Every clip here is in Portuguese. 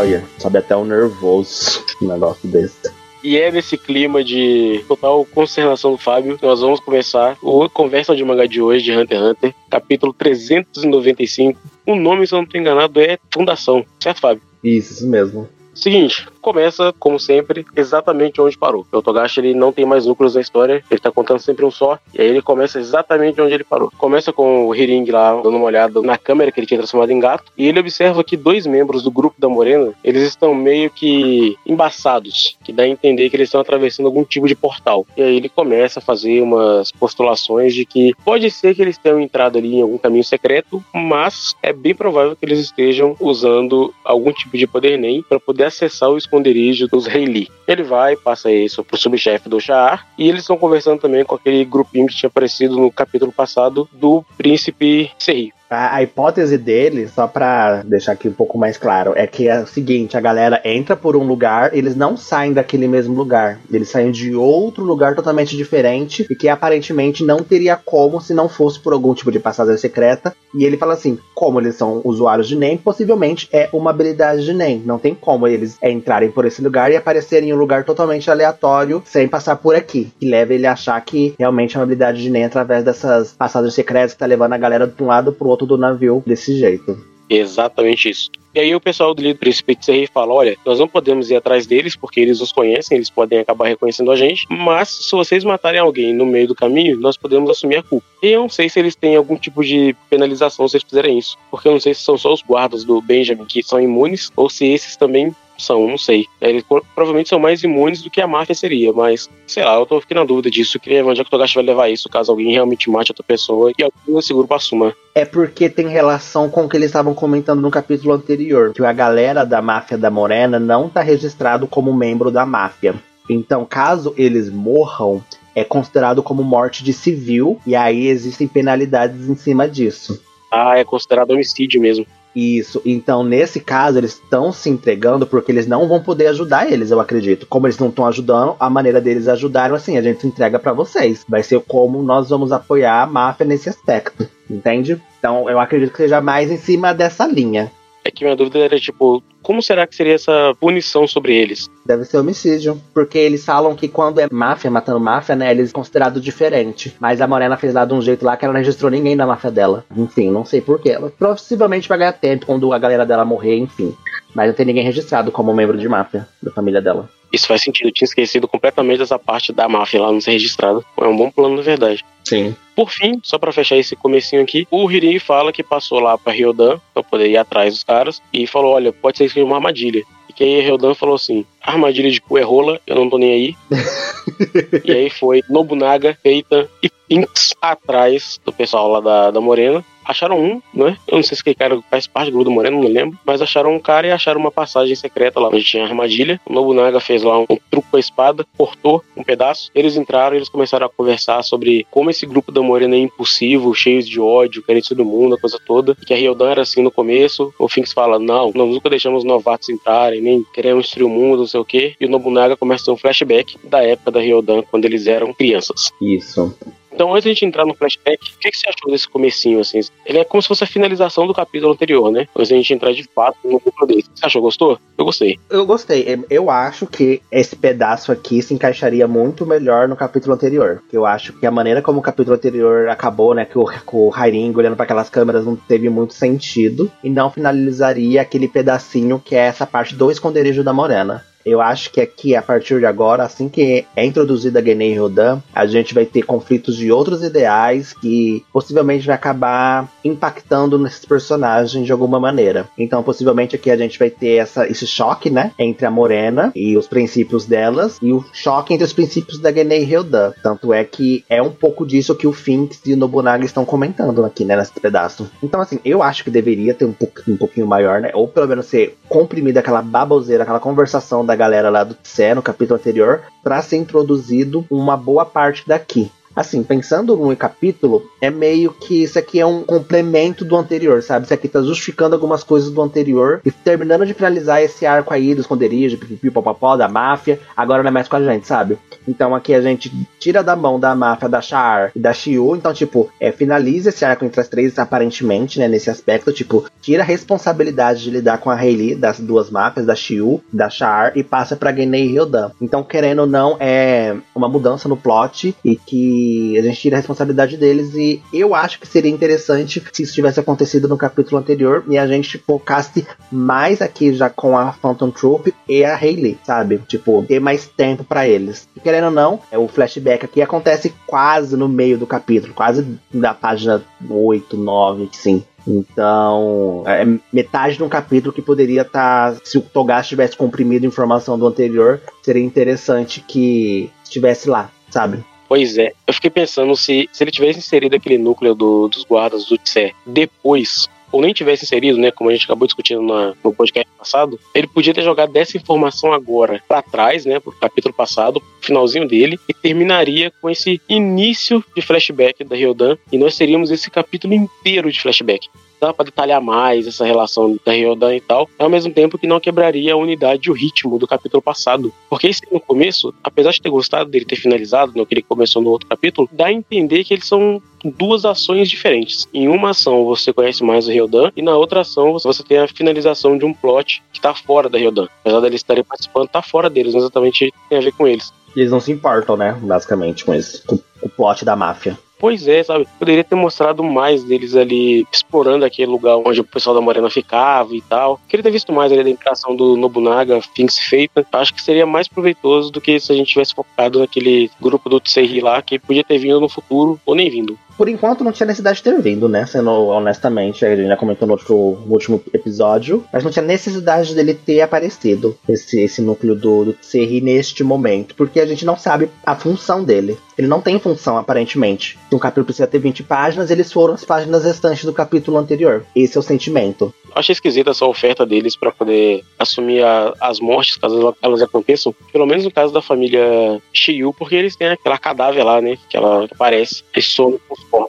Olha, sobe até um nervoso um negócio desse. E é nesse clima de total consternação do Fábio que nós vamos começar o Conversa de Mangá de hoje de Hunter x Hunter, capítulo 395. O nome, se eu não estou enganado, é Fundação, certo, Fábio? Isso, isso mesmo. Seguinte, começa, como sempre, exatamente onde parou. O Togashi ele não tem mais núcleos na história, ele tá contando sempre um só, e aí ele começa exatamente onde ele parou. Começa com o Hiring lá dando uma olhada na câmera que ele tinha transformado em gato, e ele observa que dois membros do grupo da Morena, eles estão meio que embaçados, que dá a entender que eles estão atravessando algum tipo de portal. E aí ele começa a fazer umas postulações de que pode ser que eles tenham entrado ali em algum caminho secreto, mas é bem provável que eles estejam usando algum tipo de poder NEM para poder acessar o esconderijo dos Reili. Ele vai, passa isso pro subchefe do Shahar, e eles estão conversando também com aquele grupinho que tinha aparecido no capítulo passado do príncipe Serri. A, a, hipótese dele, só pra deixar aqui um pouco mais claro, é que é o seguinte: a galera entra por um lugar, eles não saem daquele mesmo lugar. Eles saem de outro lugar totalmente diferente e que aparentemente não teria como se não fosse por algum tipo de passagem secreta. E ele fala assim: como eles são usuários de NEM, possivelmente é uma habilidade de NEM. Não tem como eles entrarem por esse lugar e aparecerem em um lugar totalmente aleatório sem passar por aqui. Que leva ele a achar que realmente é uma habilidade de NEM através dessas passagens secretas que tá levando a galera de um lado pro outro do navio desse jeito. Exatamente isso. E aí o pessoal do líder príncipe Tserri fala, olha, nós não podemos ir atrás deles porque eles nos conhecem, eles podem acabar reconhecendo a gente, mas se vocês matarem alguém no meio do caminho, nós podemos assumir a culpa. E eu não sei se eles têm algum tipo de penalização se eles fizerem isso, porque eu não sei se são só os guardas do Benjamin que são imunes ou se esses também são, não sei. Eles provavelmente são mais imunes do que a máfia seria, mas sei lá, eu tô ficando na dúvida disso. Eu queria ver onde é que o Togashi vai levar isso, caso alguém realmente mate outra pessoa e alguém desse grupo assuma. É porque tem relação com o que eles estavam comentando no capítulo anterior, que a galera da máfia da Morena não tá registrado como membro da máfia. Então, caso eles morram, é considerado como morte de civil, e aí existem penalidades em cima disso. Ah, é considerado homicídio mesmo. Isso. Então, nesse caso, eles estão se entregando porque eles não vão poder ajudar eles, eu acredito. Como eles não estão ajudando, a maneira deles ajudarem, assim, a gente entrega para vocês. Vai ser como nós vamos apoiar a máfia nesse aspecto. Entende? Então, eu acredito que seja mais em cima dessa linha. É que minha dúvida era, tipo, como será que seria essa punição sobre eles? Deve ser homicídio. Porque eles falam que quando é máfia matando máfia, né, eles considerado diferente. Mas a Morena fez lá de um jeito lá que ela não registrou ninguém da máfia dela. Enfim, não sei porquê. Possivelmente vai ganhar tempo quando a galera dela morrer, enfim. Mas não tem ninguém registrado como membro de máfia da família dela. Isso faz sentido. Eu tinha esquecido completamente dessa parte da máfia lá não ser registrada. É um bom plano, na verdade. Sim. Por fim, só para fechar esse comecinho aqui, o Hirin fala que passou lá para Ryodan para poder ir atrás dos caras e falou: "Olha, pode ser que seja uma armadilha". E que aí Ryodan falou assim: "Armadilha de cu é rola, eu não tô nem aí". e aí foi Nobunaga, Feita e Pinks atrás do pessoal lá da, da Morena acharam um, né? Eu não sei se aquele cara faz parte do Grupo Moreno, não lembro. Mas acharam um cara e acharam uma passagem secreta lá, onde tinha armadilha. O Nobunaga fez lá um, truque com a espada, cortou um pedaço. Eles entraram e eles começaram a conversar sobre como esse grupo da Morena é impulsivo, cheio de ódio, querendo todo mundo, a coisa toda. Que a Ryodan era assim no começo. O Finks fala: não, nós nunca deixamos novatos entrarem, nem queremos destruir o mundo, não sei o quê. E o Nobunaga começa a ter um flashback da época da Ryodan, quando eles eram crianças. Isso. Então, antes de a gente entrar no flashback, o que, que você achou desse comecinho, assim? Ele é como se fosse a finalização do capítulo anterior, né? Antes de a gente entrar de fato no núcleo dele. Você achou? Gostou? Eu gostei. Eu gostei. Eu acho que esse pedaço aqui se encaixaria muito melhor no capítulo anterior. Eu acho que a maneira como o capítulo anterior acabou, né? Que o, o Hairing olhando para aquelas câmeras não teve muito sentido. E não finalizaria aquele pedacinho que é essa parte do esconderijo da Morena. Eu acho que aqui, a partir de agora, assim que é introduzida a Genei Rodan, a gente vai ter conflitos de outros ideais que possivelmente vai acabar impactando nesses personagens de alguma maneira. Então, possivelmente aqui a gente vai ter essa, esse choque, né, entre a Morena e os princípios delas, e o choque entre os princípios da Genei Ryodan. Tanto é que é um pouco disso que o Finks e o Nobunaga estão comentando aqui, né, nesse pedaço. Então, assim, eu acho que deveria ter um, pouquinho, um pouquinho maior, né, ou pelo menos ser comprimida aquela baboseira, aquela conversação da galera lá do Tse no capítulo anterior, para ser introduzido uma boa parte daqui. Assim, pensando no capítulo, é meio que isso aqui é um complemento do anterior, sabe? Isso aqui tá justificando algumas coisas do anterior e terminando de finalizar esse arco aí do esconderijo, pipipipopopó, da máfia, agora não é mais com a gente, sabe? Então aqui a gente tira da mão da máfia da Char e da Shiu, então, tipo, é, finaliza esse arco entre as três, aparentemente, né, nesse aspecto, tipo, tira a responsabilidade de lidar com a Hayley das duas máfias, da Shiu, da Char, e passa pra Genei e Ryodan. Então, querendo ou não, é uma mudança no plot e que a gente tira a responsabilidade deles e eu acho que seria interessante se isso tivesse acontecido no capítulo anterior e a gente focasse mais aqui já com a Phantom Troop e a Hayley, sabe? Tipo, ter mais tempo para eles. E querendo ou não, é o flashback aqui acontece quase no meio do capítulo, quase da página 8, 9, sim. Então, é metade de um capítulo que poderia estar. Tá, se o Togashi tivesse comprimido informação do anterior, seria interessante que estivesse lá, sabe? Pois é, eu fiquei pensando se, se ele tivesse inserido aquele núcleo do, dos guardas do Tse depois ou nem tivesse inserido, né, como a gente acabou discutindo na, no podcast passado, ele podia ter jogado dessa informação agora para trás, né, pro capítulo passado, finalzinho dele, e terminaria com esse início de flashback da Ryodan, e nós teríamos esse capítulo inteiro de flashback dá para detalhar mais essa relação da Ryodan e tal, ao mesmo tempo que não quebraria a unidade e o ritmo do capítulo passado. Porque esse no começo, apesar de ter gostado dele ter finalizado, no que ele começou no outro capítulo, dá a entender que eles são duas ações diferentes. Em uma ação você conhece mais o Ryodan e na outra ação você tem a finalização de um plot que tá fora da Ryodan. Apesar deles estarem participando, tá fora deles, não exatamente tem a ver com eles. Eles não se importam, né? Basicamente, com, esse, com o plot da máfia. Pois é, sabe? Poderia ter mostrado mais deles ali explorando aquele lugar onde o pessoal da Morena ficava e tal. Queria ter visto mais ali da interação do Nobunaga, Things feita. Acho que seria mais proveitoso do que se a gente tivesse focado naquele grupo do Tsei lá, que podia ter vindo no futuro ou nem vindo por enquanto não tinha necessidade de ter vindo, né? Sendo honestamente, a gente já comentou no, outro, no último episódio, mas não tinha necessidade dele ter aparecido, esse, esse núcleo do, do Tseri neste momento, porque a gente não sabe a função dele. Ele não tem função, aparentemente. Um capítulo precisa ter 20 páginas, eles foram as páginas restantes do capítulo anterior. Esse é o sentimento. Achei esquisita essa oferta deles para poder assumir a, as mortes, caso elas aconteçam. Pelo menos no caso da família Shiyu, porque eles têm aquela cadáver lá, né? Que ela aparece e some Bom,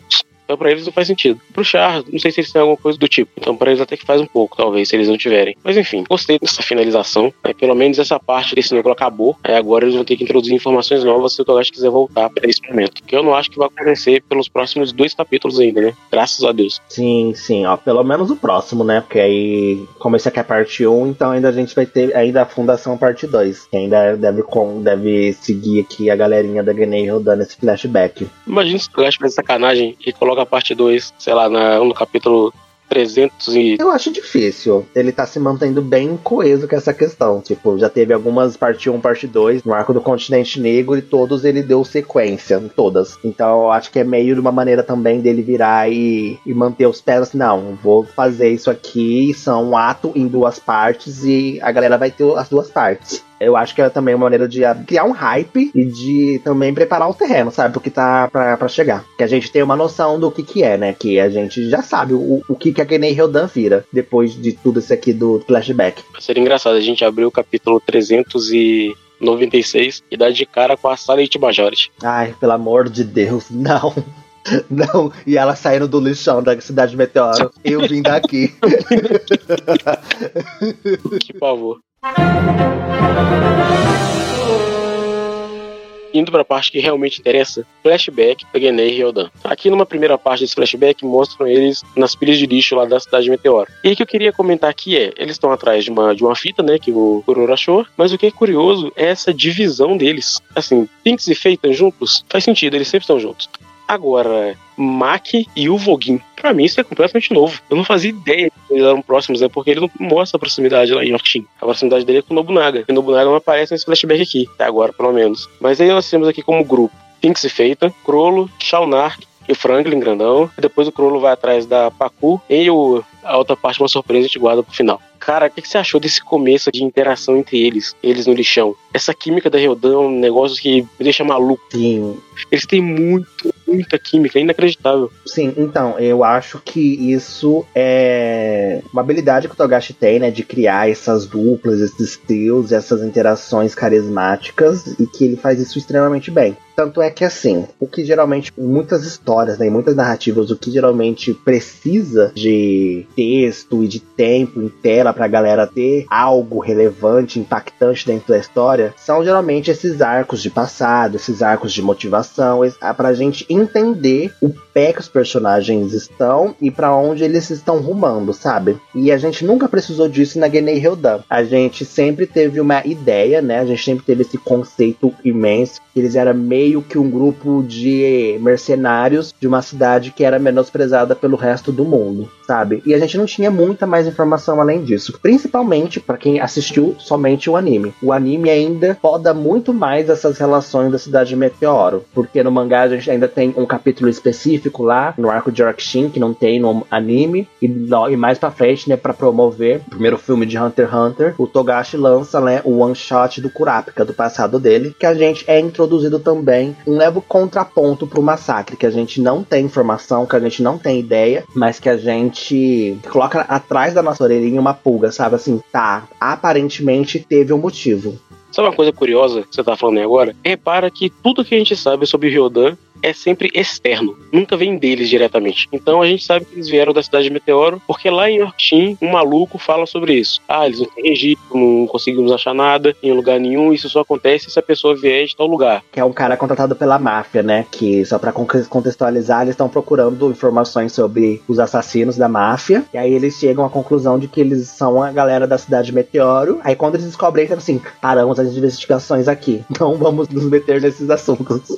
Então pra eles não faz sentido. Pro Char, não sei se eles têm alguma coisa do tipo. Então pra eles até que faz um pouco, talvez, se eles não tiverem. Mas enfim, gostei dessa finalização. Né? Pelo menos essa parte desse núcleo acabou. Aí agora eles vão ter que introduzir informações novas se o Togashi quiser voltar para esse momento. Que eu não acho que vai acontecer pelos próximos dois capítulos ainda, né? Graças a Deus. Sim, sim, ó. Pelo menos o próximo, né? Porque aí, como esse aqui é parte 1, então ainda a gente vai ter ainda a Fundação parte 2. Que ainda deve, com, deve seguir aqui a galerinha da Grenade rodando esse flashback. Imagina se o Togashi faz sacanagem e coloca a parte 2, sei lá, na, no capítulo 300 e... Eu acho difícil. Ele tá se mantendo bem coeso com essa questão. Tipo, já teve algumas parte 1, parte 2 no arco do continente negro e todos ele deu sequência, todas. Então eu acho que é meio de uma maneira também dele virar e, e manter os pés assim, não, vou fazer isso aqui, são um ato em duas partes e a galera vai ter as duas partes. Eu acho que é também uma maneira de criar um hype e de também preparar o terreno, sabe? Porque tá pra, pra chegar. Que a gente tem uma noção do que que é, né? Que a gente já sabe o, o que que a Genei Ryodan vira depois de tudo isso aqui do flashback. Seria engraçado a gente abrir o capítulo 300 e 96 e dar de cara com a Silent Majority. Ai, pelo amor de Deus, não. Não, e ela saindo do lixão da cidade de Meteoro. Eu vim daqui. que pavor. Indo para a parte que realmente interessa, flashback da Genei e Ryodan. Aqui numa primeira parte desse flashback mostram eles nas pilhas de lixo lá da cidade de Meteoro. E o que eu queria comentar aqui é, eles estão atrás de uma, de uma fita, né, que o Kuroro achou, mas o que é curioso é essa divisão deles. Assim, Pinks e Feitan juntos, faz sentido, eles sempre estão juntos. Agora, Mac e o Voguin. Pra mim, isso é completamente novo. Eu não fazia ideia que eles eram próximos, né? Porque ele não mostra a proximidade lá em Yorkshin. A proximidade dele é com o Nobunaga. E o Nobunaga não aparece nesse flashback aqui, até agora, pelo menos. Mas aí nós temos aqui como grupo Pinks e Feita, Crollo, Shaunark e o Franklin grandão. E depois o Crollo vai atrás da Pacu e o, a outra parte, uma surpresa, a gente guarda pro final. Cara, o que, que, você achou desse começo de interação entre eles, eles no lixão? Essa química da Ryodan é um negócio que me deixa maluco. Sim. Eles têm muito, muita química, é inacreditável. Sim, então, eu acho que isso é uma habilidade que o Togashi tem, né, de criar essas duplas, esses trios, essas interações carismáticas, e que ele faz isso extremamente bem. Tanto é que assim, o que geralmente, em muitas histórias, né, em muitas narrativas, o que geralmente precisa de texto e de tempo em tela pra galera ter algo relevante, impactante dentro da história, são geralmente esses arcos de passado, esses arcos de motivação, pra gente entender o pé que os personagens estão e para onde eles estão rumando, sabe? E a gente nunca precisou disso na Genei Hildan. A gente sempre teve uma ideia, né? A gente sempre teve esse conceito imenso. Eles eram meio que um grupo de mercenários de uma cidade que era menosprezada pelo resto do mundo, sabe? E a gente não tinha muita mais informação além disso. Principalmente para quem assistiu somente o anime. O anime ainda poda muito mais essas relações da cidade de Meteoro. Porque no mangá a gente ainda tem um capítulo específico lá, no arco de Orkshin, que não tem no anime. E, e mais pra frente, né, pra promover o primeiro filme de Hunter x Hunter, o Togashi lança, né, o one shot do Kurapika, do passado dele, que a gente é introduzido também um leve contraponto pro massacre, que a gente não tem informação, que a gente não tem ideia, mas que a gente coloca atrás da nossa orelhinha uma pulga, sabe? Assim, tá, aparentemente teve um motivo. Sabe uma coisa curiosa que você tá falando aí agora? Repara que tudo que a gente sabe sobre Ryodan é sempre externo, nunca vem deles diretamente. Então a gente sabe que eles vieram da cidade de Meteoro, porque lá em Yorkshire um maluco fala sobre isso. Ah, eles não têm registro, não conseguimos achar nada em lugar nenhum, isso só acontece se a pessoa vier de tal lugar. Que é um cara contratado pela máfia, né? Que só pra contextualizar, eles estão procurando informações sobre os assassinos da máfia, e aí eles chegam à conclusão de que eles são a galera da cidade de Meteoro. Aí quando eles descobrem, eles assim, paramos as investigações aqui, não vamos nos meter nesses assuntos.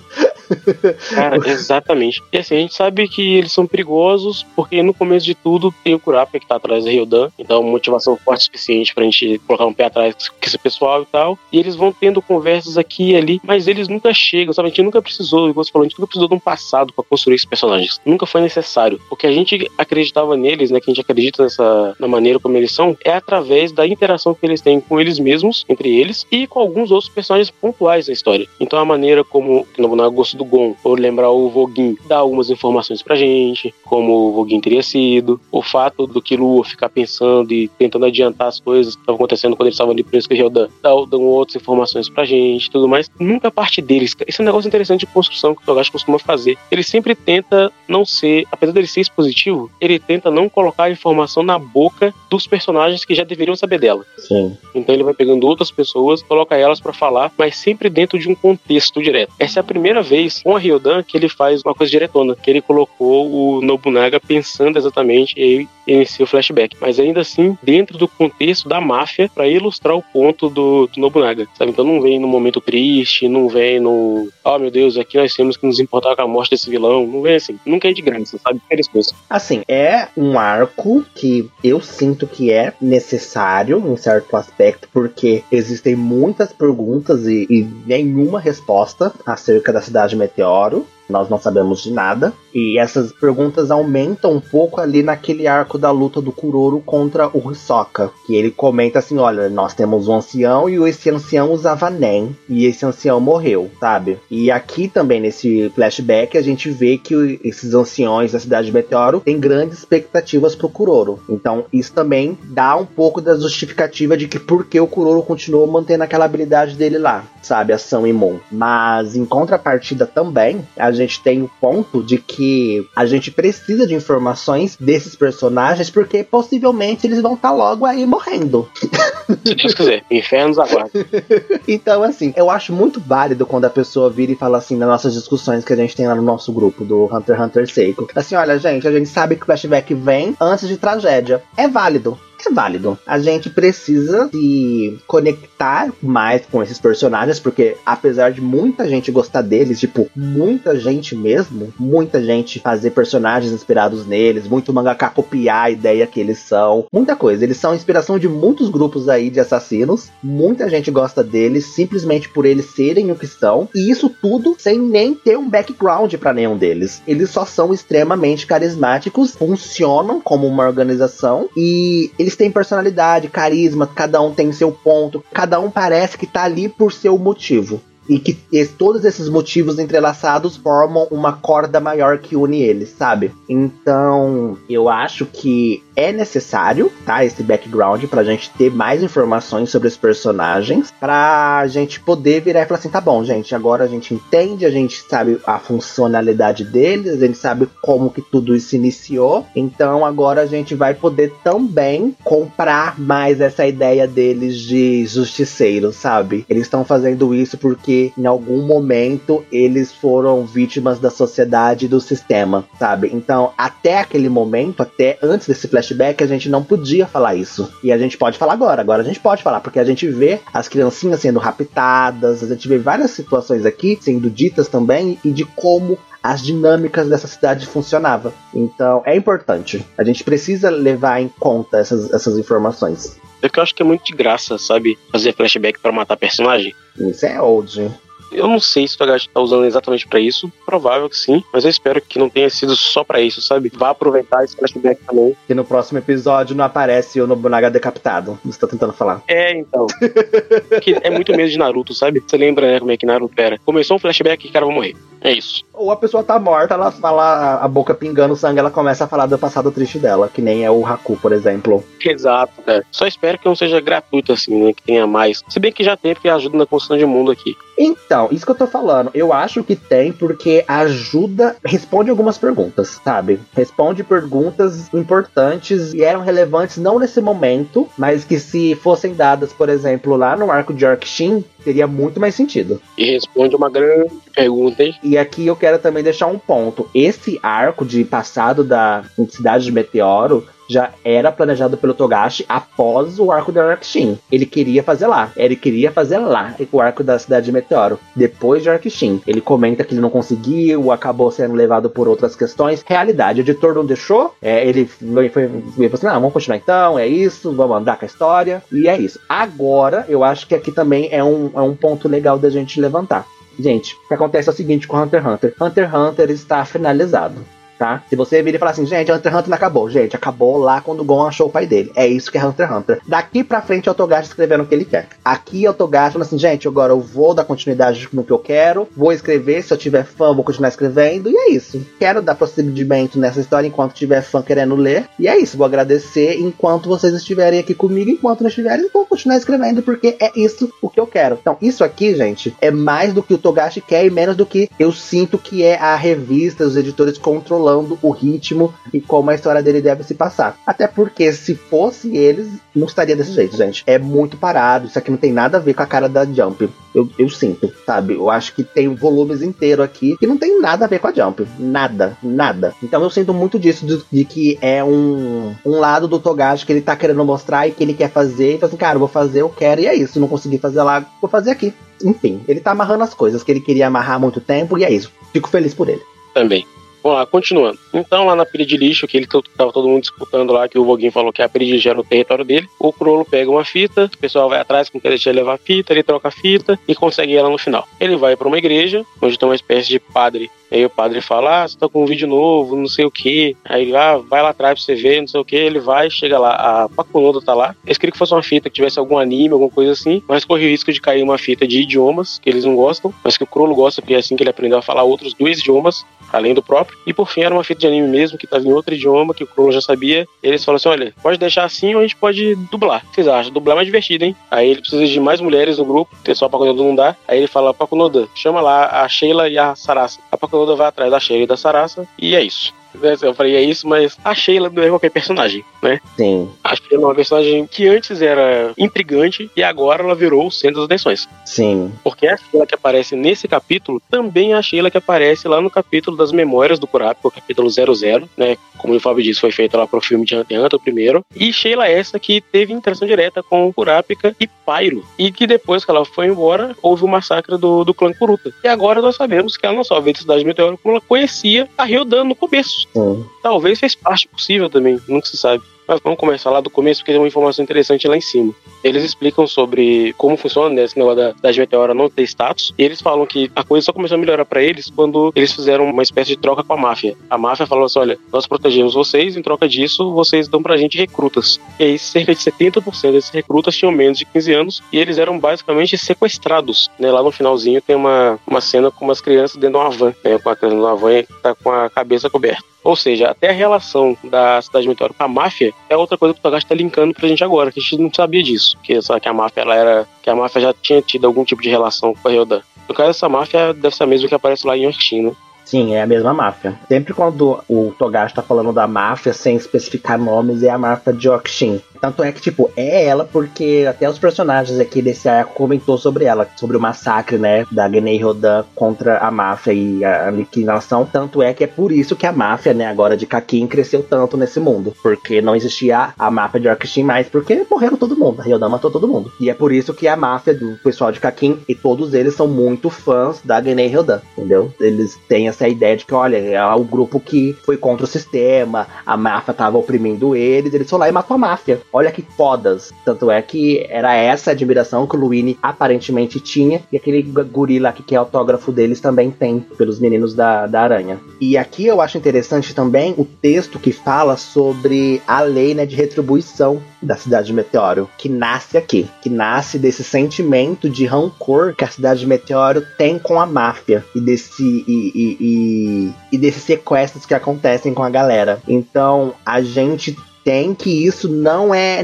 Cara, exatamente. E assim, a gente sabe que eles são perigosos, porque no começo de tudo tem o Kurapika que tá atrás da Ryodan, então motivação forte o suficiente pra gente colocar um pé atrás com esse pessoal e tal. E eles vão tendo conversas aqui e ali, mas eles nunca chegam, sabe? A gente nunca precisou, igual você falou, a gente nunca precisou de um passado para construir esses personagens. Nunca foi necessário. Porque a gente acreditava neles, né? Que a gente acredita nessa na maneira como eles são, é através da interação que eles têm com eles mesmos, entre eles, e com alguns outros personagens pontuais da história. Então a maneira como o Nobunaga gostou do Gon, ou lembrar o Voguin, dá algumas informações pra gente, como o Voguin teria sido, o fato do Killua ficar pensando e tentando adiantar as coisas que estavam acontecendo quando ele estava ali preso com o Ryodan, dão outras informações pra gente tudo mais. Nunca parte deles. Esse é um negócio interessante de construção que o Togashi costuma fazer. Ele sempre tenta não ser, apesar dele ser expositivo, ele tenta não colocar a informação na boca dos personagens que já deveriam saber dela. Sim. Então ele vai pegando outras pessoas, coloca elas para falar, mas sempre dentro de um contexto direto. Essa é a primeira vez com a Ryodan que ele faz uma coisa diretona, que ele colocou o Nobunaga pensando exatamente e inicia o flashback. Mas ainda assim, dentro do contexto da máfia, para ilustrar o ponto do, do, Nobunaga, sabe? Então não vem no momento triste, não vem no, oh meu Deus, aqui nós temos que nos importar com a morte desse vilão, não vem assim. Nunca é de graça, sabe? É isso. Assim, é um arco que eu sinto que é necessário em certo aspecto, porque existem muitas perguntas e, e nenhuma resposta acerca da cidade Meteoro nós não sabemos de nada. E essas perguntas aumentam um pouco ali naquele arco da luta do Kuroro contra o Hisoka. Que ele comenta assim: olha, nós temos um ancião e esse ancião usava NEM. E esse ancião morreu, sabe? E aqui também, nesse flashback, a gente vê que esses anciões da cidade de Meteoro têm grandes expectativas pro Kuroro. Então, isso também dá um pouco da justificativa de que por que o Kuroro continuou mantendo aquela habilidade dele lá, sabe? Ação imum. Mas, em contrapartida também, a gente tem o ponto de que a gente precisa de informações desses personagens, porque possivelmente eles vão estar tá logo aí morrendo. Se Deus quiser, infernos aguarda. então, assim, eu acho muito válido quando a pessoa vira e fala assim nas nossas discussões que a gente tem lá no nosso grupo do Hunter x Hunter Seiko. Assim, olha, gente, a gente sabe que o flashback vem antes de tragédia. É válido é válido. A gente precisa se conectar mais com esses personagens, porque apesar de muita gente gostar deles, tipo, muita gente mesmo, muita gente fazer personagens inspirados neles, muito mangaka copiar a ideia que eles são, muita coisa. Eles são inspiração de muitos grupos aí de assassinos, muita gente gosta deles simplesmente por eles serem o que são, e isso tudo sem nem ter um background para nenhum deles. Eles só são extremamente carismáticos, funcionam como uma organização e eles eles têm personalidade, carisma, cada um tem seu ponto, cada um parece que tá ali por seu motivo. E que todos esses motivos entrelaçados formam uma corda maior que une eles, sabe? Então, eu acho que é necessário, tá? Esse background pra gente ter mais informações sobre os personagens, pra gente poder virar e falar assim: tá bom, gente, agora a gente entende, a gente sabe a funcionalidade deles, a gente sabe como que tudo isso iniciou, então agora a gente vai poder também comprar mais essa ideia deles de justiceiros, sabe? Eles estão fazendo isso porque em algum momento eles foram vítimas da sociedade e do sistema, sabe? Então, até aquele momento, até antes desse flashback, a gente não podia falar isso. E a gente pode falar agora. Agora a gente pode falar, porque a gente vê as criancinhas sendo raptadas, a gente vê várias situações aqui sendo ditas também e de como as dinâmicas dessa cidade funcionavam. Então é importante. A gente precisa levar em conta essas, essas informações. É que eu acho que é muito de graça, sabe? Fazer flashback para matar personagem. Isso é old. Eu não sei se o Togashi tá usando exatamente para isso, provável que sim, mas eu espero que não tenha sido só para isso, sabe? Vá aproveitar esse flashback também. Que no próximo episódio não aparece o Nobunaga decapitado. Você tá tentando falar. É, então. que é muito medo de Naruto, sabe? Você lembra, né, como é que Naruto era? Começou um flashback e o cara vai morrer. É isso. Ou a pessoa tá morta, ela fala a boca pingando sangue, ela começa a falar do passado triste dela, que nem é o Haku, por exemplo. Exato, é. Só espero que não seja gratuito assim, né? Que tenha mais. Se bem que já tem, porque ajuda na construção de mundo aqui. Então, isso que eu tô falando, eu acho que tem porque ajuda, responde algumas perguntas, sabe? Responde perguntas importantes e eram relevantes não nesse momento, mas que se fossem dadas, por exemplo, lá no arco de Orkshin, teria muito mais sentido. E responde uma grande pergunta, hein? E aqui eu quero também deixar um ponto. Esse arco de passado da cidade de Meteoro já era planejado pelo Togashi após o arco da Arkshin. Ele queria fazer lá. Ele queria fazer lá o arco da cidade de Meteoro. Depois de Arkshin. Ele comenta que ele não conseguiu, acabou sendo levado por outras questões. Realidade, o editor não deixou. É, ele foi, foi, foi assim: não, vamos continuar então, é isso, vamos andar com a história. E é isso. Agora, eu acho que aqui também é um, é um ponto legal da gente levantar. Gente, o que acontece é o seguinte com Hunter x Hunter. Hunter x Hunter está finalizado tá? Se você vir e falar assim, gente, Hunter x Hunter não acabou. Gente, acabou lá quando o Gon achou o pai dele. É isso que é Hunter x Hunter. Daqui pra frente é o Togashi escrevendo o que ele quer. Aqui é o Togashi falando assim, gente, agora eu vou dar continuidade no que eu quero, vou escrever, se eu tiver fã, vou continuar escrevendo, e é isso. Quero dar procedimento nessa história enquanto tiver fã querendo ler, e é isso. Vou agradecer enquanto vocês estiverem aqui comigo, enquanto não estiverem, vou continuar escrevendo, porque é isso o que eu quero. Então, isso aqui, gente, é mais do que o Togashi quer e menos do que eu sinto que é a revista, os editores controlando controlando o ritmo e como a história dele deve se passar. Até porque se fosse eles, não estaria desse jeito, gente. É muito parado, isso aqui não tem nada a ver com a cara da Jump. Eu, eu sinto, sabe? Eu acho que tem volumes inteiro aqui que não tem nada a ver com a Jump. Nada, nada. Então eu sinto muito disso, de, de que é um, um lado do Togashi que ele tá querendo mostrar e que ele quer fazer. E fala assim, cara, vou fazer, eu quero, e é isso. Não consegui fazer lá, vou fazer aqui. Enfim, ele tá amarrando as coisas que ele queria amarrar há muito tempo, e é isso. Fico feliz por ele. Também. Vamos lá, continuando. Então, lá na pilha de lixo, que ele tava todo mundo disputando lá, que o Voguinho falou que a pilha de lixo era o território dele, o Crollo pega uma fita, o pessoal vai atrás, não quer levar a fita, ele troca a fita e consegue ela no final. Ele vai para uma igreja, onde tem uma espécie de padre Aí o padre fala, ah, você tá com um vídeo novo, não sei o que. Aí ah, vai lá atrás pra você ver, não sei o que. Ele vai, chega lá, a Pacunoda tá lá. Eles queriam que fosse uma fita que tivesse algum anime, alguma coisa assim, mas corre o risco de cair uma fita de idiomas que eles não gostam, mas que o Crollo gosta, porque é assim que ele aprendeu a falar outros dois idiomas, além do próprio. E por fim era uma fita de anime mesmo, que tava em outro idioma, que o Crollo já sabia. Eles falam assim: olha, pode deixar assim ou a gente pode dublar. O que vocês acham? Dublar é mais divertido, hein? Aí ele precisa de mais mulheres no grupo, porque só a não dá. Aí ele fala: Pacunoda, chama lá a Sheila e a Sarasa. A vai atrás da Sheila da Sarasa, e é isso. Eu falei, é isso, mas a Sheila não é qualquer personagem, né? Sim. A Sheila é uma personagem que antes era intrigante e agora ela virou o centro das atenções. Sim. Porque a Sheila que aparece nesse capítulo também é a Sheila que aparece lá no capítulo das memórias do Kurapika, o capítulo 00, né? Como o Fábio disse, foi feito lá pro filme de Hunter Hunter, o primeiro. E Sheila é essa que teve interação direta com o Kurapika e Pyro. E que depois que ela foi embora, houve o massacre do, do clã Kuruta. E agora nós sabemos que ela não só veio da cidade meteora, como ela conhecia a Ryodan no começo. Sim. Talvez fez parte possível também, nunca se sabe. Mas vamos começar lá do começo, porque tem uma informação interessante lá em cima. Eles explicam sobre como funciona né, esse negócio da cidade meteora não ter status. E eles falam que a coisa só começou a melhorar para eles quando eles fizeram uma espécie de troca com a máfia. A máfia falou assim: olha, nós protegemos vocês, em troca disso, vocês dão pra gente recrutas. E aí, cerca de 70% desses recrutas tinham menos de 15 anos e eles eram basicamente sequestrados. Né? Lá no finalzinho tem uma, uma cena com umas crianças dentro de uma van, né? com a criança numa van que tá com a cabeça coberta. Ou seja, até a relação da cidade meteora com a máfia é outra coisa que o Togashi tá linkando pra gente agora, que a gente não sabia disso. Que, só que a máfia ela era. Que a máfia já tinha tido algum tipo de relação com a Ryodan. No caso, essa máfia deve ser a mesma que aparece lá em Yorkshin, né? Sim, é a mesma máfia. Sempre quando o Togashi tá falando da máfia sem especificar nomes, é a máfia de Yorkshin. Tanto é que, tipo, é ela porque até os personagens aqui desse arco comentou sobre ela, sobre o massacre, né, da Genei Rodan contra a máfia e a aniquilação. Tanto é que é por isso que a máfia, né, agora de Kakin, cresceu tanto nesse mundo. Porque não existia a máfia de Orkshin mais, porque morreram todo mundo. A Ryodan matou todo mundo. E é por isso que a máfia do pessoal de Kakin, e todos eles são muito fãs da Genei Ryodan, entendeu? Eles têm essa ideia de que, olha, é o grupo que foi contra o sistema, a máfia tava oprimindo eles, eles foram lá e matou a máfia. Olha que fodas. Tanto é que era essa admiração que o Luini aparentemente tinha, e aquele guri lá que quer autógrafo deles também tem, pelos meninos da, da aranha. E aqui eu acho interessante também o texto que fala sobre a lei né, de retribuição da cidade de Meteoro, que nasce aqui, que nasce desse sentimento de rancor que a cidade de Meteoro tem com a máfia e desse e, e, e, e desses sequestros que acontecem com a galera. Então a gente tem que isso não é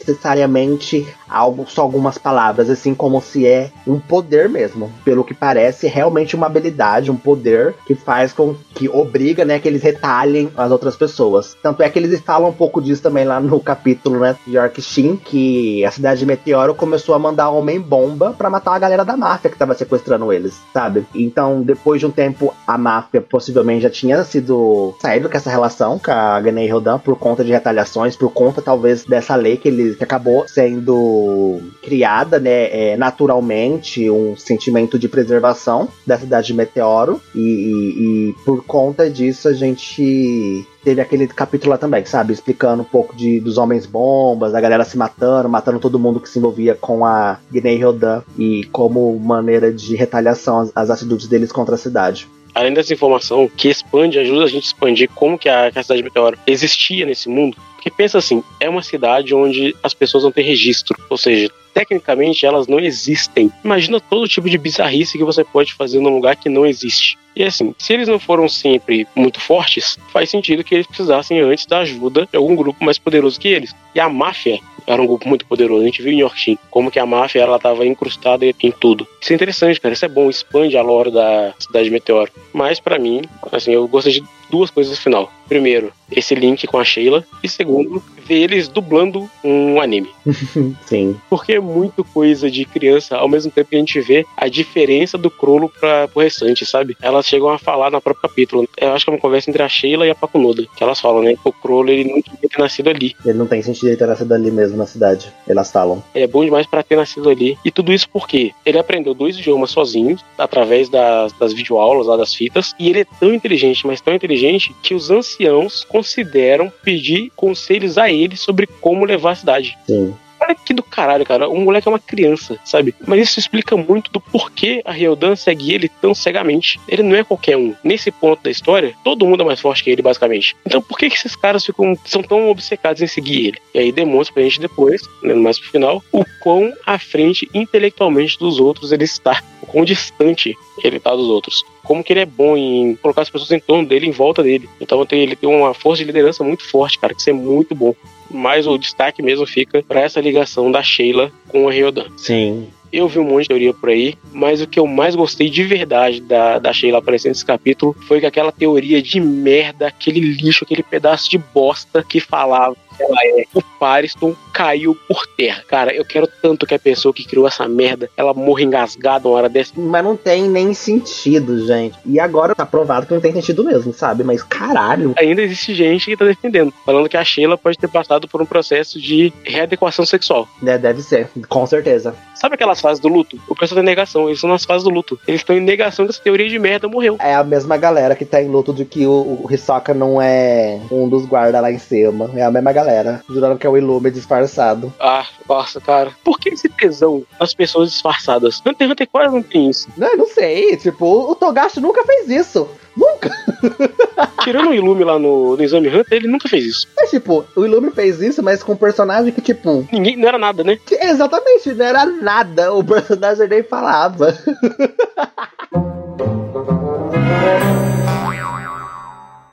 necessariamente algo só algumas palavras, assim como se é um poder mesmo. Pelo que parece, é realmente uma habilidade, um poder que faz com que obriga, né, que eles retalhem as outras pessoas. Tanto é que eles falam um pouco disso também lá no capítulo, né, de Yorkshin, que a cidade de Meteoro começou a mandar homem-bomba para matar a galera da máfia que tava sequestrando eles, sabe? Então, depois de um tempo, a máfia possivelmente já tinha sido saído com essa relação com a Ganei Rodan por conta de retaliações, por conta talvez dessa lei que ele que acabou sendo criada, né, é, naturalmente, um sentimento de preservação da cidade de Meteoro. E, e, e, por conta disso a gente teve aquele capítulo lá também, sabe? Explicando um pouco de, dos homens bombas, da galera se matando, matando todo mundo que se envolvia com a Guinei Rodan e como maneira de retaliação as, as atitudes deles contra a cidade além dessa informação que expande, ajuda a gente a expandir como que a, que a cidade de Meteoro existia nesse mundo, porque pensa assim, é uma cidade onde as pessoas não têm registro, ou seja, tecnicamente elas não existem. Imagina todo tipo de bizarrice que você pode fazer num lugar que não existe. E assim, se eles não foram sempre muito fortes, faz sentido que eles precisassem antes da ajuda de algum grupo mais poderoso que eles. E a máfia era um grupo muito poderoso. A gente viu em Yorkshire como que a máfia ela estava incrustada em tudo. Isso é interessante, cara. Isso é bom, expande a lore da cidade de Meteoro. Mas para mim, assim, eu gostei de duas coisas no final. Primeiro, esse link com a Sheila. E segundo, ver eles dublando um anime. Sim. Porque é muito coisa de criança, ao mesmo tempo que a gente vê a diferença do Crollo para pro restante, sabe? Elas chegam a falar na própria capítulo. Eu acho que é uma conversa entre a Sheila e a Pakunoda. Que elas falam, né? O Crollo ele não devia ter nascido ali. Ele não tem sentido de ter nascido ali mesmo na cidade. Elas falam. É bom demais para ter nascido ali. E tudo isso porque ele aprendeu dois idiomas sozinho, através das, das videoaulas lá das fitas. E ele é tão inteligente, mas tão inteligente, que os anciãos consideram pedir conselhos a ele sobre como levar a cidade. Sim. Olha que do caralho, cara. O moleque é uma criança, sabe? Mas isso explica muito do porquê a Ryodan segue ele tão cegamente. Ele não é qualquer um. Nesse ponto da história, todo mundo é mais forte que ele, basicamente. Então por que, que esses caras ficam, são tão obcecados em seguir ele? E aí demonstra pra gente depois, né, mais pro final, o quão à frente intelectualmente dos outros ele está. O quão distante ele tá dos outros. Como que ele é bom em colocar as pessoas em torno dele, em volta dele. Então ele tem uma força de liderança muito forte, cara, que isso é muito bom mas o destaque mesmo fica para essa ligação da Sheila com a Ryodan. Sim. Eu vi um monte de teoria por aí, mas o que eu mais gostei de verdade da, da Sheila aparecendo nesse capítulo foi que aquela teoria de merda, aquele lixo, aquele pedaço de bosta que falava. O Pariston caiu por terra. Cara, eu quero tanto que a pessoa que criou essa merda, ela morra engasgada uma hora dessa. Mas não tem nem sentido, gente. E agora tá provado que não tem sentido mesmo, sabe? Mas caralho. Ainda existe gente que tá defendendo, falando que a Sheila pode ter passado por um processo de readequação sexual. É, deve ser, com certeza. Sabe aquelas fases do luto? O pessoal tá em negação, eles estão nas fases do luto. Eles estão em negação que essa teoria de merda morreu. É a mesma galera que tá em luto de que o, o Hisoka não é um dos guardas lá em cima. É a mesma galera galera, jurando que é o Ilume disfarçado. Ah, nossa, cara. Por que esse tesão nas pessoas disfarçadas? Hunter x Hunter quase não tem isso. Não, não sei. Tipo, o Togashi nunca fez isso. Nunca! Tirando o Ilume lá no, no Exame Hunter, ele nunca fez isso. Mas, tipo, o Ilume fez isso, mas com um personagem que, tipo. Ninguém, não era nada, né? que- exatamente, não era nada. O personagem nem falava.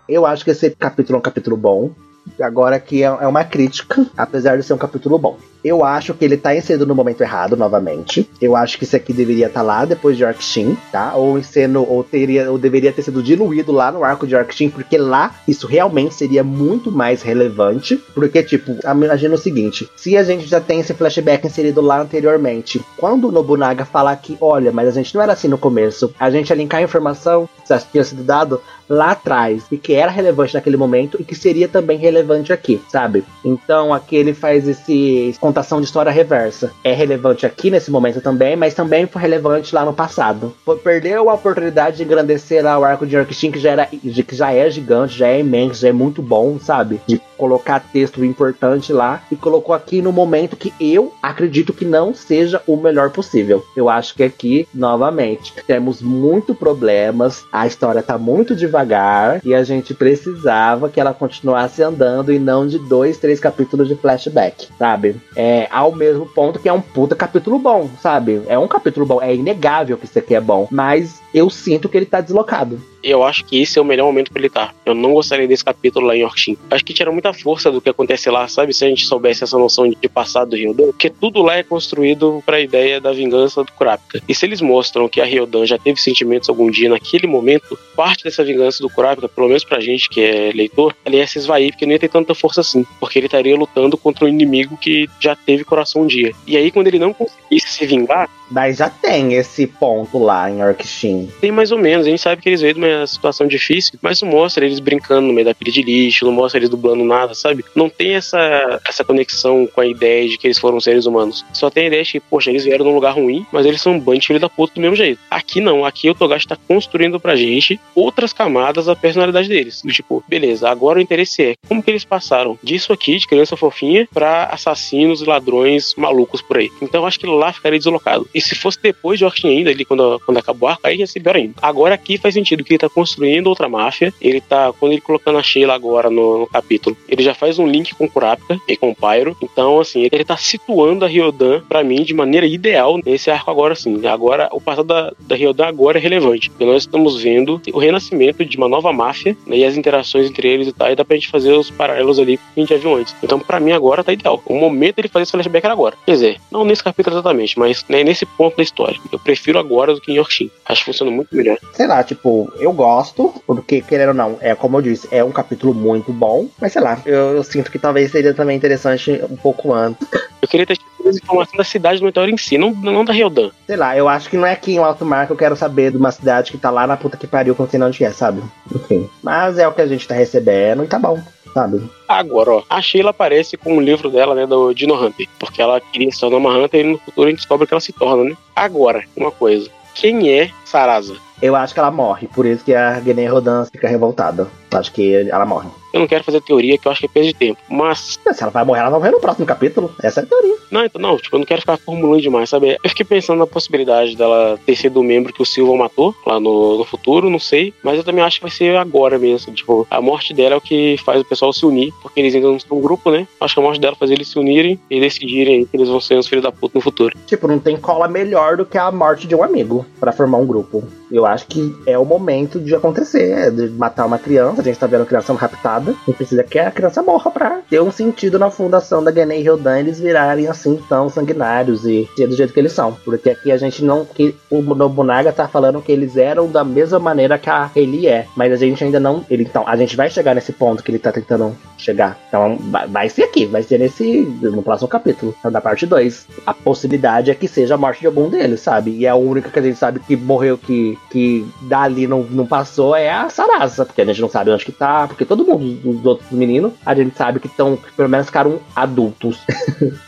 Eu acho que esse capítulo é um capítulo bom. Agora aqui é é uma crítica, apesar de ser um capítulo bom. Eu acho que ele tá inserido no momento errado novamente. Eu acho que isso aqui deveria estar lá depois de Yorkshin, tá? Ou sendo, ou teria, ou deveria ter sido diluído lá no arco de Yorkshin, porque lá isso realmente seria muito mais relevante. Porque, tipo, imagina o seguinte: se a gente já tem esse flashback inserido lá anteriormente, quando o Nobunaga falar que, olha, mas a gente não era assim no começo, a gente ia linkar a informação que tinha sido dado lá atrás e que era relevante naquele momento e que seria também relevante aqui, sabe? Então aqui ele faz esse contação de história reversa. É relevante aqui nesse momento também, mas também foi relevante lá no passado. Perdeu a oportunidade de engrandecer lá o arco de Yorkshin que já era que já é gigante, já é imenso, já é muito bom, sabe? De colocar texto importante lá e colocou aqui no momento que eu acredito que não seja o melhor possível. Eu acho que aqui, novamente, temos muito problemas, a história tá muito devagar e a gente precisava que ela continuasse andando e não de dois, três capítulos de flashback, sabe? É ao mesmo ponto que é um puta capítulo bom, sabe? É um capítulo bom, é inegável que isso aqui é bom, mas eu sinto que ele tá deslocado. Eu acho que esse é o melhor momento pra ele estar. Eu não gostaria desse capítulo lá em Yorkshin. Acho que tira muita força do que acontece lá, sabe? Se a gente soubesse essa noção de passado do Ryodan. Porque tudo lá é construído pra ideia da vingança do Kurapika. E se eles mostram que a Ryodan já teve sentimentos algum dia naquele momento, parte dessa vingança do Kurapika, pelo menos pra gente que é leitor, ela ia se esvair, porque não ia ter tanta força assim. Porque ele estaria lutando contra um inimigo que já teve coração um dia. E aí, quando ele não conseguisse se vingar, Mas já tem esse ponto lá em Yorkshin. Tem mais ou menos. A gente sabe que eles veio de uma situação difícil, mas não mostra eles brincando no meio da pilha de lixo, não mostra eles dublando nada, sabe? Não tem essa, essa conexão com a ideia de que eles foram seres humanos. Só tem a ideia de que, poxa, eles vieram num lugar ruim, mas eles são um bando de filho da puta do mesmo jeito. Aqui não, aqui o Togashi tá construindo pra gente outras camadas da personalidade deles. Do tipo, beleza, agora o interesse é como que eles passaram disso aqui, de criança fofinha, pra assassinos e ladrões malucos por aí. Então eu acho que lá ficaria deslocado. E se fosse depois de Orkin ainda, ali quando, quando acabou o arco, aí ia ser Agora aqui faz sentido que ele tá construindo outra máfia. Ele tá, quando ele colocando a Sheila agora no, no capítulo, ele já faz um link com Kurapika e com Pyro. Então, assim, ele tá situando a Ryodan pra mim de maneira ideal nesse arco agora, sim. Agora, o passado da, da Ryodan agora é relevante. Porque nós estamos vendo o renascimento de uma nova máfia né, e as interações entre eles e tal. E dá pra gente fazer os paralelos ali que a gente já viu antes. Então, pra mim, agora tá ideal. O momento de fazer esse flashback era agora. Quer dizer, não nesse capítulo exatamente, mas né, nesse ponto da história. Eu prefiro agora do que em Yorkshin. Acho que funciona muito melhor. Sei lá, tipo, eu gosto, porque querendo ou não, é como eu disse, é um capítulo muito bom, mas sei lá, eu, eu sinto que talvez seria também interessante um pouco antes. Eu queria ter tido mais informação da cidade do meteoro em si, não, não da Ryodan. Sei lá, eu acho que não é aqui em Alto Mar que eu quero saber de uma cidade que tá lá na puta que pariu, que eu não sei onde é, sabe? Enfim. Mas é o que a gente tá recebendo e tá bom, sabe? Agora, ó, a Sheila aparece com o livro dela, né, do Dino Hunter, porque ela queria se tornar uma Hunter e no futuro a gente descobre que ela se torna, né? Agora, uma coisa. Quem é Sarasa? Eu acho que ela morre, por isso que a Guiné Rodan fica revoltada. Acho que ela morre. Eu não quero fazer teoria, que eu acho que é perda de tempo. Mas, Se ela vai morrer, ela vai morrer no próximo capítulo. Essa é a teoria. não, então não, tipo, eu não quero ficar formulando demais, sabe? Eu fiquei pensando na possibilidade dela ter sido o membro que o Silva matou lá no, no futuro, não sei. Mas eu também acho que vai ser agora mesmo. Tipo, a morte dela é o que faz o pessoal se unir, porque eles ainda não são um grupo, né? Acho que a morte dela faz eles se unirem e decidirem que eles vão ser os filhos da puta no futuro. Tipo, não tem cola melhor do que a morte de um amigo pra formar um grupo. Eu acho que é o momento de acontecer, é de matar uma criança. A gente tá vendo a criança sendo raptada. A gente precisa que a criança morra pra ter um sentido na fundação da e Ryodan eles virarem assim tão sanguinários e ser do jeito que eles são. Porque aqui a gente não. Que o Nobunaga tá falando que eles eram da mesma maneira que a ele é. Mas a gente ainda não. Ele, então, a gente vai chegar nesse ponto que ele tá tentando chegar. Então vai, ser aqui, vai ser nesse. no próximo capítulo, então, da parte 2. A possibilidade é que seja a morte de algum deles, sabe? E a única que a gente sabe que morreu, que, que dali não, não passou, é a Sarasa. Porque a gente não sabe onde que tá. Porque todo mundo, os outros meninos, a gente sabe que estão, pelo menos ficaram adultos.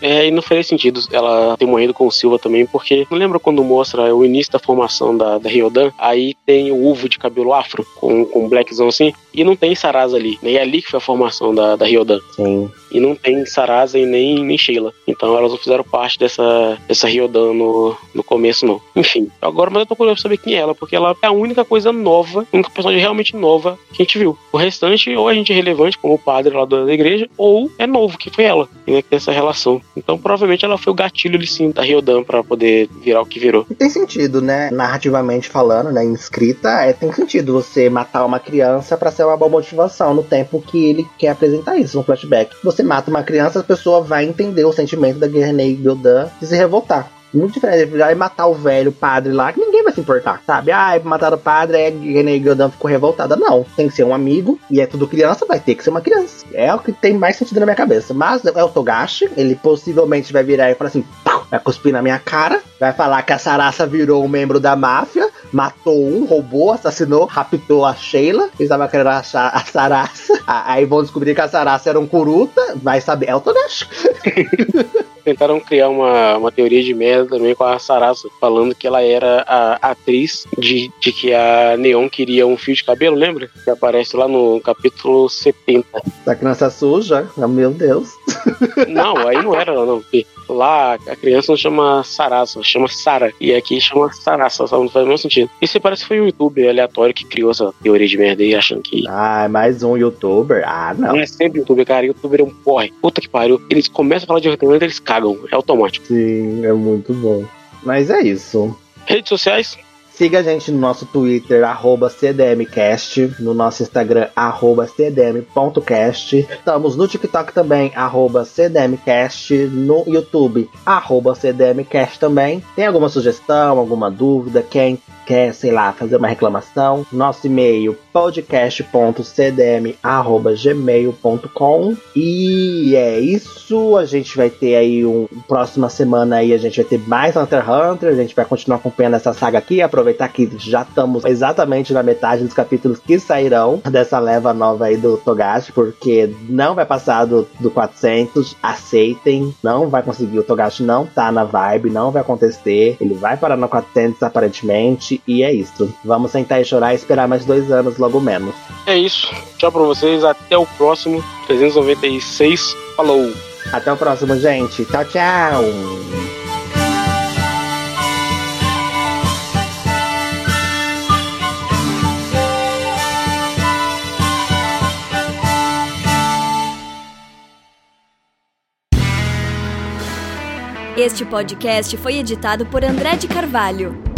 É, e não faria sentido ela ter morrido com o Silva também, porque não lembra quando mostra o início da formação da, da Ryodan? Aí tem o Uvo de cabelo afro, com, com blackzão assim, e não tem Sarasa ali. E é ali que foi a formação da, da Ryodan. Sim. E não tem Sarasa e nem, nem Sheila. Então elas não fizeram parte dessa, dessa Ryodan no, no começo, não. Enfim, agora mas eu tô curioso saber quem é ela, porque ela é a única coisa nova, a única personagem realmente nova que a gente viu. O restante, ou a gente é relevante, como o padre lá da igreja, ou é novo, que foi ela, que tem essa relação. Então provavelmente ela foi o gatilho ali sim da Ryodan pra poder virar o que virou. E tem sentido, né? Narrativamente falando, né? Em escrita, é, tem sentido você matar uma criança para ser uma boa motivação no tempo que ele quer apresentar isso, no flashback. Você mata uma criança, a pessoa vai entender o sentimento da Guerrenei Gildan de se revoltar. Muito diferente. Vai matar o velho padre lá, que ninguém vai se importar, sabe? Ah, mataram o padre, é Guerrenei Gildan ficou revoltada. Não. Tem que ser um amigo, e é tudo criança, vai ter que ser uma criança. É o que tem mais sentido na minha cabeça. Mas é o Togashi, ele possivelmente vai virar e falar assim: vai cuspir na minha cara, vai falar que a Sarasa virou um membro da máfia, matou um, roubou, assassinou, raptou a Sheila, eles estavam querendo achar a Sarasa. Aí vão descobrir que a Sarasa era um Kuruta, vai saber, é o Togashi. Tentaram criar uma, uma teoria de merda também com a Sarasa, falando que ela era a atriz de, de que a Neon queria um fio de cabelo, lembra? Que aparece lá no capítulo 70. Da criança suja, meu Deus. Não, aí não era, não. Lá a criança não chama Sarasa, chama Sara. E aqui chama Sarasa, só não faz o mesmo sentido. Isso parece que foi um youtuber aleatório que criou essa teoria de merda aí, achando que. Ah, mais um youtuber? Ah, não. Não é sempre youtuber, cara. Youtuber é um porre. Puta que pariu. Eles começam a falar de relacionamento, eles cagam. É automático. Sim, é muito bom. Mas é isso. Redes sociais? Siga a gente no nosso Twitter, arroba CDMcast, no nosso Instagram, arroba cdm.cast. Estamos no TikTok também, arroba CDMcast, no YouTube, arroba CDMcast também. Tem alguma sugestão, alguma dúvida? Quem quer, sei lá, fazer uma reclamação? Nosso e-mail, podcast.cdm.gmail.com E é isso, a gente vai ter aí um próxima semana aí, a gente vai ter mais Hunter x Hunter, a gente vai continuar acompanhando essa saga aqui, aproveitar que já estamos exatamente na metade dos capítulos que sairão dessa leva nova aí do Togashi, porque não vai passar do, do 400. Aceitem, não vai conseguir. O Togashi não tá na vibe, não vai acontecer. Ele vai parar no 400 aparentemente, e é isso. Vamos sentar e chorar e esperar mais dois anos, logo menos. É isso. Tchau pra vocês, até o próximo 396. Falou! Até o próximo, gente. Tchau, tchau! Este podcast foi editado por André de Carvalho.